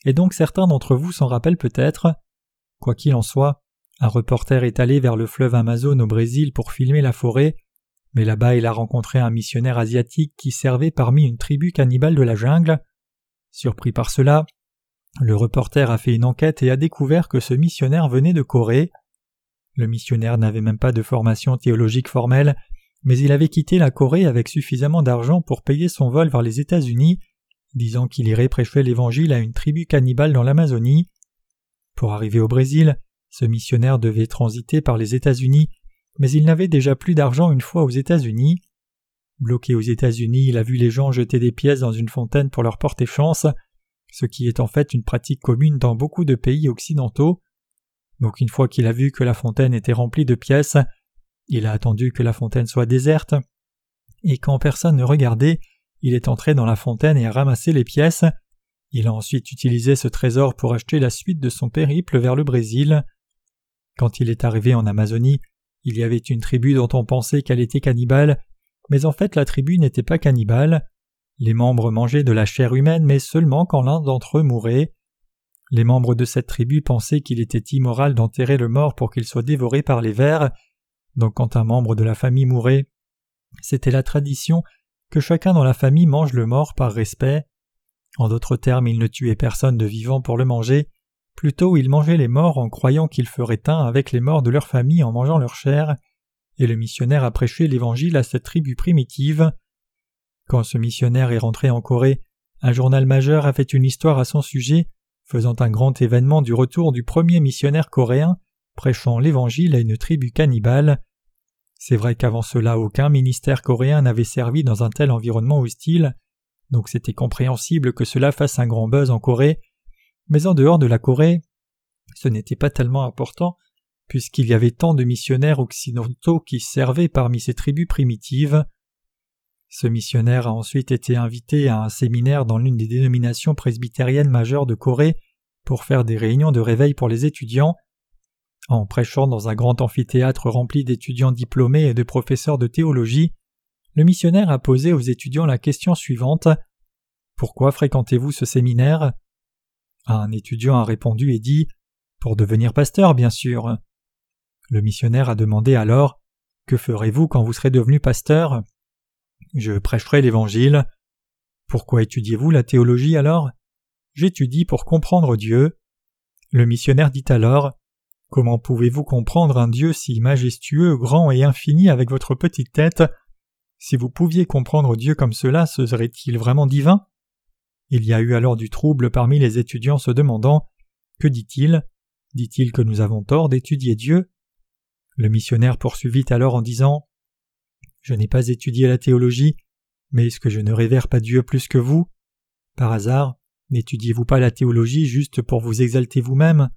et donc certains d'entre vous s'en rappellent peut-être. Quoi qu'il en soit, un reporter est allé vers le fleuve Amazon au Brésil pour filmer la forêt, mais là-bas il a rencontré un missionnaire asiatique qui servait parmi une tribu cannibale de la jungle. Surpris par cela, le reporter a fait une enquête et a découvert que ce missionnaire venait de Corée. Le missionnaire n'avait même pas de formation théologique formelle, mais il avait quitté la Corée avec suffisamment d'argent pour payer son vol vers les États-Unis, disant qu'il irait prêcher l'Évangile à une tribu cannibale dans l'Amazonie. Pour arriver au Brésil, ce missionnaire devait transiter par les États-Unis mais il n'avait déjà plus d'argent une fois aux États-Unis. Bloqué aux États-Unis, il a vu les gens jeter des pièces dans une fontaine pour leur porter chance, ce qui est en fait une pratique commune dans beaucoup de pays occidentaux. Donc une fois qu'il a vu que la fontaine était remplie de pièces, il a attendu que la fontaine soit déserte, et quand personne ne regardait, il est entré dans la fontaine et a ramassé les pièces. Il a ensuite utilisé ce trésor pour acheter la suite de son périple vers le Brésil. Quand il est arrivé en Amazonie, il y avait une tribu dont on pensait qu'elle était cannibale, mais en fait la tribu n'était pas cannibale. Les membres mangeaient de la chair humaine, mais seulement quand l'un d'entre eux mourait. Les membres de cette tribu pensaient qu'il était immoral d'enterrer le mort pour qu'il soit dévoré par les vers. Donc quand un membre de la famille mourait, c'était la tradition que chacun dans la famille mange le mort par respect. En d'autres termes, il ne tuait personne de vivant pour le manger, Plutôt ils mangeaient les morts en croyant qu'ils feraient un avec les morts de leur famille en mangeant leur chair, et le missionnaire a prêché l'évangile à cette tribu primitive. Quand ce missionnaire est rentré en Corée, un journal majeur a fait une histoire à son sujet, faisant un grand événement du retour du premier missionnaire coréen prêchant l'Évangile à une tribu cannibale. C'est vrai qu'avant cela aucun ministère coréen n'avait servi dans un tel environnement hostile, donc c'était compréhensible que cela fasse un grand buzz en Corée, mais en dehors de la Corée, ce n'était pas tellement important, puisqu'il y avait tant de missionnaires occidentaux qui servaient parmi ces tribus primitives. Ce missionnaire a ensuite été invité à un séminaire dans l'une des dénominations presbytériennes majeures de Corée pour faire des réunions de réveil pour les étudiants. En prêchant dans un grand amphithéâtre rempli d'étudiants diplômés et de professeurs de théologie, le missionnaire a posé aux étudiants la question suivante Pourquoi fréquentez-vous ce séminaire? Un étudiant a répondu et dit Pour devenir pasteur, bien sûr. Le missionnaire a demandé alors Que ferez-vous quand vous serez devenu pasteur? Je prêcherai l'Évangile. Pourquoi étudiez-vous la théologie alors? J'étudie pour comprendre Dieu. Le missionnaire dit alors Comment pouvez-vous comprendre un Dieu si majestueux, grand et infini avec votre petite tête? Si vous pouviez comprendre Dieu comme cela, ce serait-il vraiment divin? Il y a eu alors du trouble parmi les étudiants se demandant Que dit-il? Dit-il que nous avons tort d'étudier Dieu? Le missionnaire poursuivit alors en disant Je n'ai pas étudié la théologie, mais est-ce que je ne révère pas Dieu plus que vous? Par hasard, n'étudiez-vous pas la théologie juste pour vous exalter vous-même?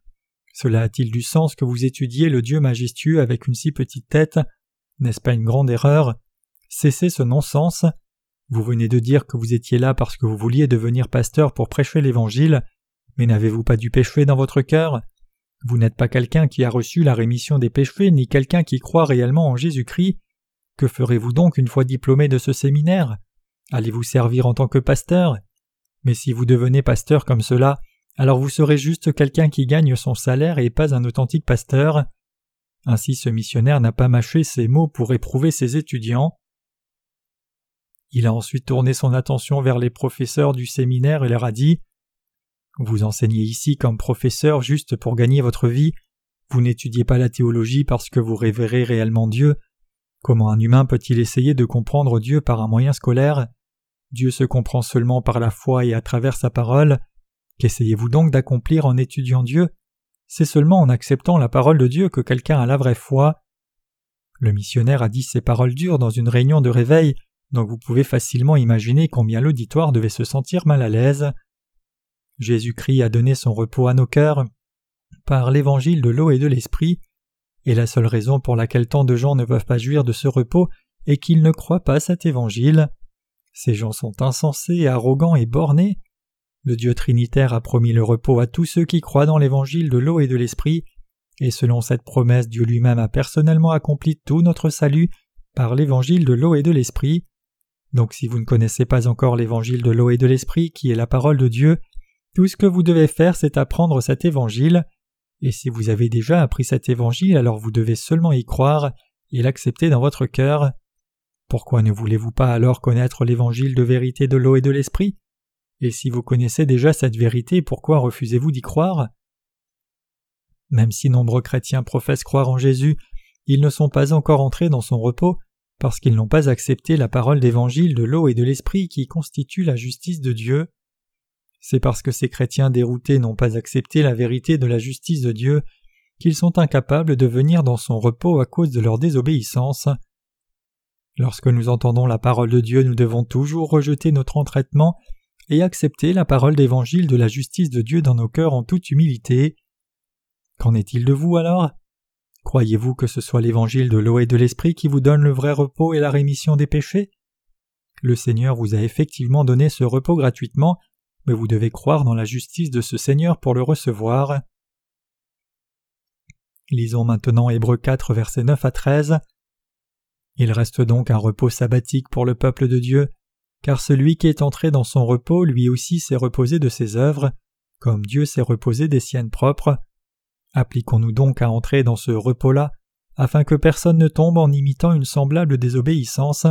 Cela a-t-il du sens que vous étudiez le Dieu majestueux avec une si petite tête? N'est-ce pas une grande erreur? Cessez ce non-sens. Vous venez de dire que vous étiez là parce que vous vouliez devenir pasteur pour prêcher l'Évangile, mais n'avez-vous pas du péché dans votre cœur? Vous n'êtes pas quelqu'un qui a reçu la rémission des péchés, ni quelqu'un qui croit réellement en Jésus-Christ. Que ferez-vous donc une fois diplômé de ce séminaire? Allez-vous servir en tant que pasteur? Mais si vous devenez pasteur comme cela, alors vous serez juste quelqu'un qui gagne son salaire et pas un authentique pasteur. Ainsi ce missionnaire n'a pas mâché ses mots pour éprouver ses étudiants. Il a ensuite tourné son attention vers les professeurs du séminaire et leur a dit Vous enseignez ici comme professeur juste pour gagner votre vie, vous n'étudiez pas la théologie parce que vous révérez réellement Dieu. Comment un humain peut-il essayer de comprendre Dieu par un moyen scolaire? Dieu se comprend seulement par la foi et à travers sa parole. Qu'essayez-vous donc d'accomplir en étudiant Dieu? C'est seulement en acceptant la parole de Dieu que quelqu'un a la vraie foi. Le missionnaire a dit ces paroles dures dans une réunion de réveil, donc vous pouvez facilement imaginer combien l'auditoire devait se sentir mal à l'aise. Jésus-Christ a donné son repos à nos cœurs par l'évangile de l'eau et de l'esprit, et la seule raison pour laquelle tant de gens ne peuvent pas jouir de ce repos est qu'ils ne croient pas cet évangile. Ces gens sont insensés, arrogants et bornés, le Dieu trinitaire a promis le repos à tous ceux qui croient dans l'évangile de l'eau et de l'esprit, et selon cette promesse Dieu lui-même a personnellement accompli tout notre salut par l'évangile de l'eau et de l'esprit. Donc si vous ne connaissez pas encore l'évangile de l'eau et de l'esprit qui est la parole de Dieu, tout ce que vous devez faire c'est apprendre cet évangile, et si vous avez déjà appris cet évangile alors vous devez seulement y croire et l'accepter dans votre cœur. Pourquoi ne voulez-vous pas alors connaître l'évangile de vérité de l'eau et de l'esprit? Et si vous connaissez déjà cette vérité, pourquoi refusez-vous d'y croire? Même si nombreux chrétiens professent croire en Jésus, ils ne sont pas encore entrés dans son repos parce qu'ils n'ont pas accepté la parole d'évangile de l'eau et de l'esprit qui constitue la justice de Dieu. C'est parce que ces chrétiens déroutés n'ont pas accepté la vérité de la justice de Dieu qu'ils sont incapables de venir dans son repos à cause de leur désobéissance. Lorsque nous entendons la parole de Dieu, nous devons toujours rejeter notre entraînement et accepter la parole d'évangile de la justice de Dieu dans nos cœurs en toute humilité. Qu'en est-il de vous alors? Croyez-vous que ce soit l'évangile de l'eau et de l'esprit qui vous donne le vrai repos et la rémission des péchés? Le Seigneur vous a effectivement donné ce repos gratuitement, mais vous devez croire dans la justice de ce Seigneur pour le recevoir. Lisons maintenant Hébreux 4 versets 9 à 13. Il reste donc un repos sabbatique pour le peuple de Dieu car celui qui est entré dans son repos lui aussi s'est reposé de ses œuvres, comme Dieu s'est reposé des siennes propres. Appliquons-nous donc à entrer dans ce repos-là, afin que personne ne tombe en imitant une semblable désobéissance,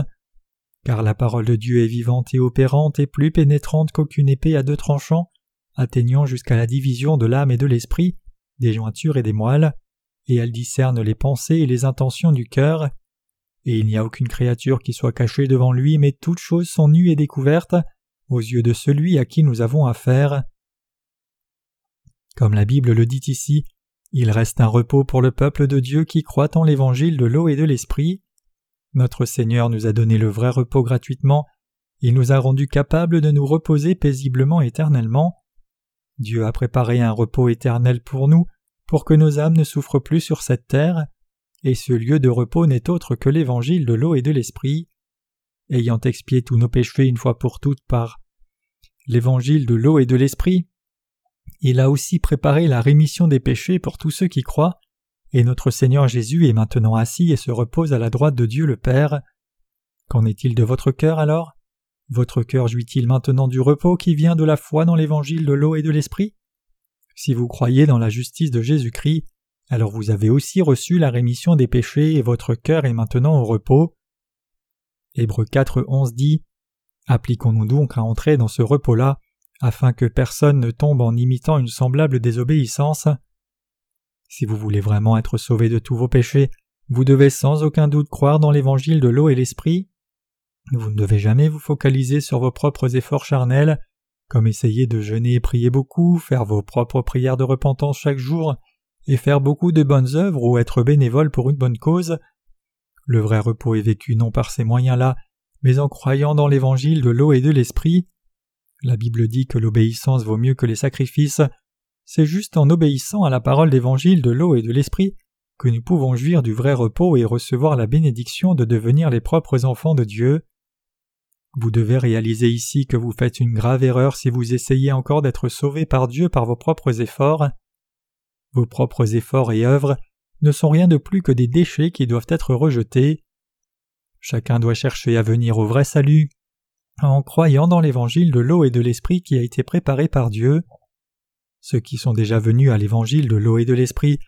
car la parole de Dieu est vivante et opérante et plus pénétrante qu'aucune épée à deux tranchants, atteignant jusqu'à la division de l'âme et de l'esprit, des jointures et des moelles, et elle discerne les pensées et les intentions du cœur et il n'y a aucune créature qui soit cachée devant lui, mais toutes choses sont nues et découvertes aux yeux de celui à qui nous avons affaire. Comme la Bible le dit ici, il reste un repos pour le peuple de Dieu qui croit en l'évangile de l'eau et de l'esprit. Notre Seigneur nous a donné le vrai repos gratuitement, il nous a rendus capables de nous reposer paisiblement éternellement. Dieu a préparé un repos éternel pour nous, pour que nos âmes ne souffrent plus sur cette terre, et ce lieu de repos n'est autre que l'évangile de l'eau et de l'esprit. Ayant expié tous nos péchés une fois pour toutes par l'évangile de l'eau et de l'esprit, il a aussi préparé la rémission des péchés pour tous ceux qui croient, et notre Seigneur Jésus est maintenant assis et se repose à la droite de Dieu le Père. Qu'en est-il de votre cœur alors? Votre cœur jouit-il maintenant du repos qui vient de la foi dans l'évangile de l'eau et de l'esprit? Si vous croyez dans la justice de Jésus-Christ, alors vous avez aussi reçu la rémission des péchés et votre cœur est maintenant au repos. Hébreux 4, 11 dit Appliquons-nous donc à entrer dans ce repos-là, afin que personne ne tombe en imitant une semblable désobéissance. Si vous voulez vraiment être sauvé de tous vos péchés, vous devez sans aucun doute croire dans l'évangile de l'eau et l'esprit. Vous ne devez jamais vous focaliser sur vos propres efforts charnels, comme essayer de jeûner et prier beaucoup, faire vos propres prières de repentance chaque jour, et faire beaucoup de bonnes œuvres ou être bénévole pour une bonne cause. Le vrai repos est vécu non par ces moyens-là, mais en croyant dans l'évangile de l'eau et de l'esprit. La Bible dit que l'obéissance vaut mieux que les sacrifices. C'est juste en obéissant à la parole d'évangile de l'eau et de l'esprit que nous pouvons jouir du vrai repos et recevoir la bénédiction de devenir les propres enfants de Dieu. Vous devez réaliser ici que vous faites une grave erreur si vous essayez encore d'être sauvé par Dieu par vos propres efforts. Vos propres efforts et œuvres ne sont rien de plus que des déchets qui doivent être rejetés. Chacun doit chercher à venir au vrai salut en croyant dans l'évangile de l'eau et de l'esprit qui a été préparé par Dieu. Ceux qui sont déjà venus à l'évangile de l'eau et de l'esprit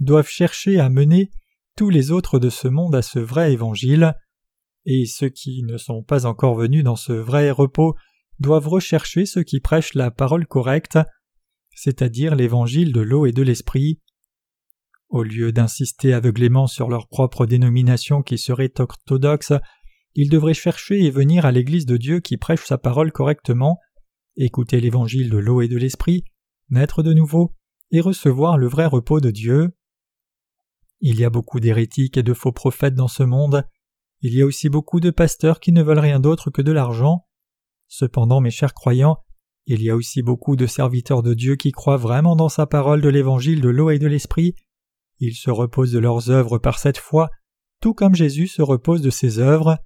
doivent chercher à mener tous les autres de ce monde à ce vrai évangile, et ceux qui ne sont pas encore venus dans ce vrai repos doivent rechercher ceux qui prêchent la parole correcte, c'est-à-dire l'évangile de l'eau et de l'esprit. Au lieu d'insister aveuglément sur leur propre dénomination qui serait orthodoxe, ils devraient chercher et venir à l'Église de Dieu qui prêche sa parole correctement, écouter l'évangile de l'eau et de l'esprit, naître de nouveau, et recevoir le vrai repos de Dieu. Il y a beaucoup d'hérétiques et de faux prophètes dans ce monde. Il y a aussi beaucoup de pasteurs qui ne veulent rien d'autre que de l'argent. Cependant, mes chers croyants, il y a aussi beaucoup de serviteurs de Dieu qui croient vraiment dans sa parole de l'évangile de l'eau et de l'esprit. Ils se reposent de leurs œuvres par cette foi, tout comme Jésus se repose de ses œuvres.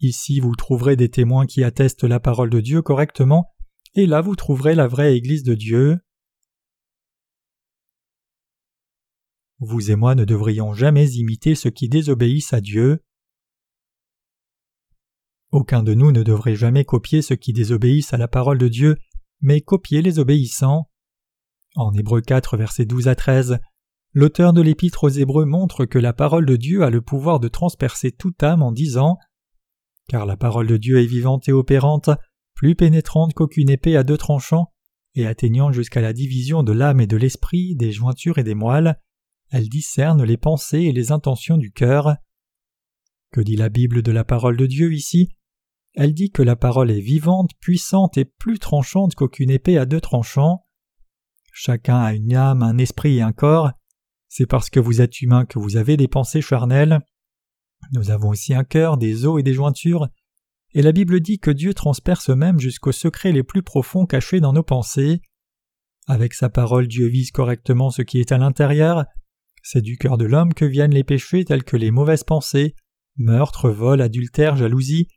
Ici vous trouverez des témoins qui attestent la parole de Dieu correctement, et là vous trouverez la vraie Église de Dieu. Vous et moi ne devrions jamais imiter ceux qui désobéissent à Dieu. Aucun de nous ne devrait jamais copier ceux qui désobéissent à la parole de Dieu, mais copier les obéissants. En Hébreux 4, versets 12 à 13, l'auteur de l'Épître aux Hébreux montre que la parole de Dieu a le pouvoir de transpercer toute âme en disant Car la parole de Dieu est vivante et opérante, plus pénétrante qu'aucune épée à deux tranchants, et atteignant jusqu'à la division de l'âme et de l'esprit, des jointures et des moelles, elle discerne les pensées et les intentions du cœur. Que dit la Bible de la parole de Dieu ici? Elle dit que la parole est vivante, puissante et plus tranchante qu'aucune épée à deux tranchants. Chacun a une âme, un esprit et un corps. C'est parce que vous êtes humain que vous avez des pensées charnelles. Nous avons aussi un cœur, des os et des jointures. Et la Bible dit que Dieu transperce même jusqu'aux secrets les plus profonds cachés dans nos pensées. Avec sa parole, Dieu vise correctement ce qui est à l'intérieur. C'est du cœur de l'homme que viennent les péchés tels que les mauvaises pensées, meurtre, vol, adultère, jalousie,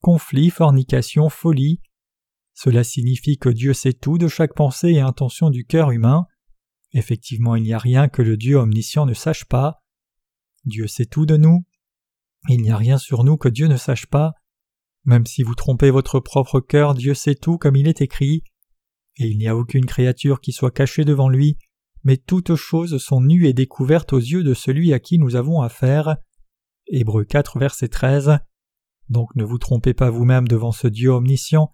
conflit, fornication, folie. Cela signifie que Dieu sait tout de chaque pensée et intention du cœur humain. Effectivement, il n'y a rien que le Dieu omniscient ne sache pas. Dieu sait tout de nous. Il n'y a rien sur nous que Dieu ne sache pas. Même si vous trompez votre propre cœur, Dieu sait tout comme il est écrit. Et il n'y a aucune créature qui soit cachée devant lui, mais toutes choses sont nues et découvertes aux yeux de celui à qui nous avons affaire. Hébreux 4, verset 13. Donc ne vous trompez pas vous-même devant ce Dieu omniscient,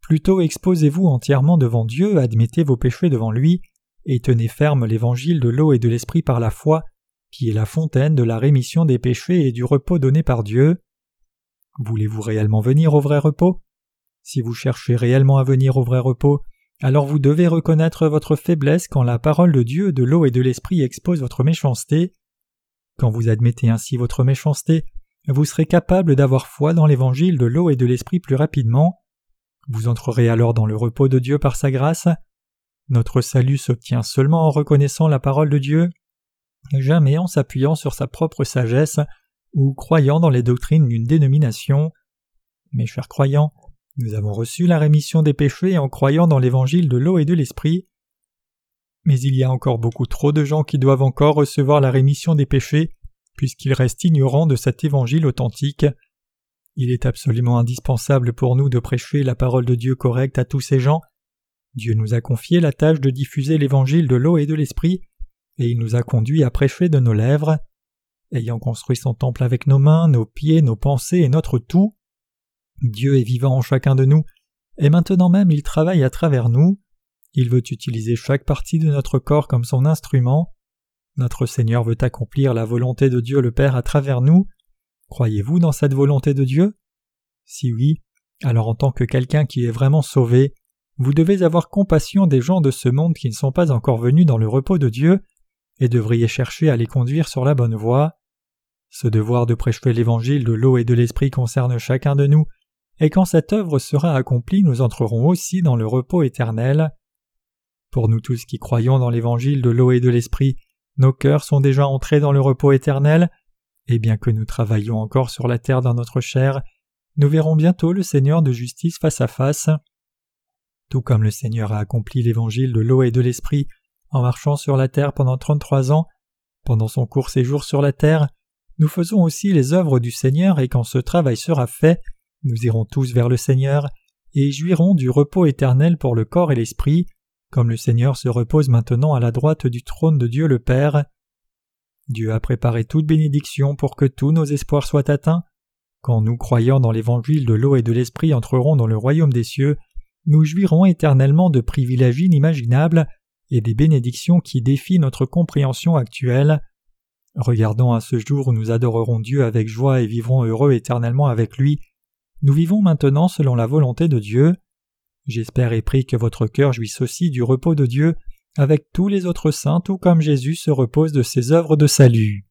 plutôt exposez-vous entièrement devant Dieu, admettez vos péchés devant lui, et tenez ferme l'évangile de l'eau et de l'esprit par la foi, qui est la fontaine de la rémission des péchés et du repos donné par Dieu. Voulez-vous réellement venir au vrai repos? Si vous cherchez réellement à venir au vrai repos, alors vous devez reconnaître votre faiblesse quand la parole de Dieu, de l'eau et de l'esprit expose votre méchanceté. Quand vous admettez ainsi votre méchanceté, vous serez capable d'avoir foi dans l'évangile de l'eau et de l'esprit plus rapidement. Vous entrerez alors dans le repos de Dieu par sa grâce. Notre salut s'obtient seulement en reconnaissant la parole de Dieu, jamais en s'appuyant sur sa propre sagesse ou croyant dans les doctrines d'une dénomination. Mes chers croyants, nous avons reçu la rémission des péchés en croyant dans l'évangile de l'eau et de l'esprit. Mais il y a encore beaucoup trop de gens qui doivent encore recevoir la rémission des péchés, puisqu'ils restent ignorants de cet évangile authentique. Il est absolument indispensable pour nous de prêcher la parole de Dieu correcte à tous ces gens. Dieu nous a confié la tâche de diffuser l'évangile de l'eau et de l'esprit, et il nous a conduits à prêcher de nos lèvres. Ayant construit son temple avec nos mains, nos pieds, nos pensées et notre tout, Dieu est vivant en chacun de nous, et maintenant même il travaille à travers nous. Il veut utiliser chaque partie de notre corps comme son instrument. Notre Seigneur veut accomplir la volonté de Dieu le Père à travers nous. Croyez-vous dans cette volonté de Dieu? Si oui, alors en tant que quelqu'un qui est vraiment sauvé, vous devez avoir compassion des gens de ce monde qui ne sont pas encore venus dans le repos de Dieu, et devriez chercher à les conduire sur la bonne voie. Ce devoir de prêcher l'évangile de l'eau et de l'esprit concerne chacun de nous, et quand cette œuvre sera accomplie, nous entrerons aussi dans le repos éternel. Pour nous tous qui croyons dans l'évangile de l'eau et de l'esprit, nos cœurs sont déjà entrés dans le repos éternel, et bien que nous travaillions encore sur la terre dans notre chair, nous verrons bientôt le Seigneur de justice face à face. Tout comme le Seigneur a accompli l'évangile de l'eau et de l'esprit en marchant sur la terre pendant trente-trois ans, pendant son court séjour sur la terre, nous faisons aussi les œuvres du Seigneur et quand ce travail sera fait, nous irons tous vers le Seigneur et jouirons du repos éternel pour le corps et l'esprit, comme le Seigneur se repose maintenant à la droite du trône de Dieu le Père. Dieu a préparé toute bénédiction pour que tous nos espoirs soient atteints. Quand nous, croyant dans l'évangile de l'eau et de l'esprit, entrerons dans le royaume des cieux, nous jouirons éternellement de privilèges inimaginables et des bénédictions qui défient notre compréhension actuelle. Regardons à ce jour où nous adorerons Dieu avec joie et vivrons heureux éternellement avec lui. Nous vivons maintenant selon la volonté de Dieu. J'espère et prie que votre cœur jouisse aussi du repos de Dieu avec tous les autres saints, tout comme Jésus se repose de ses œuvres de salut.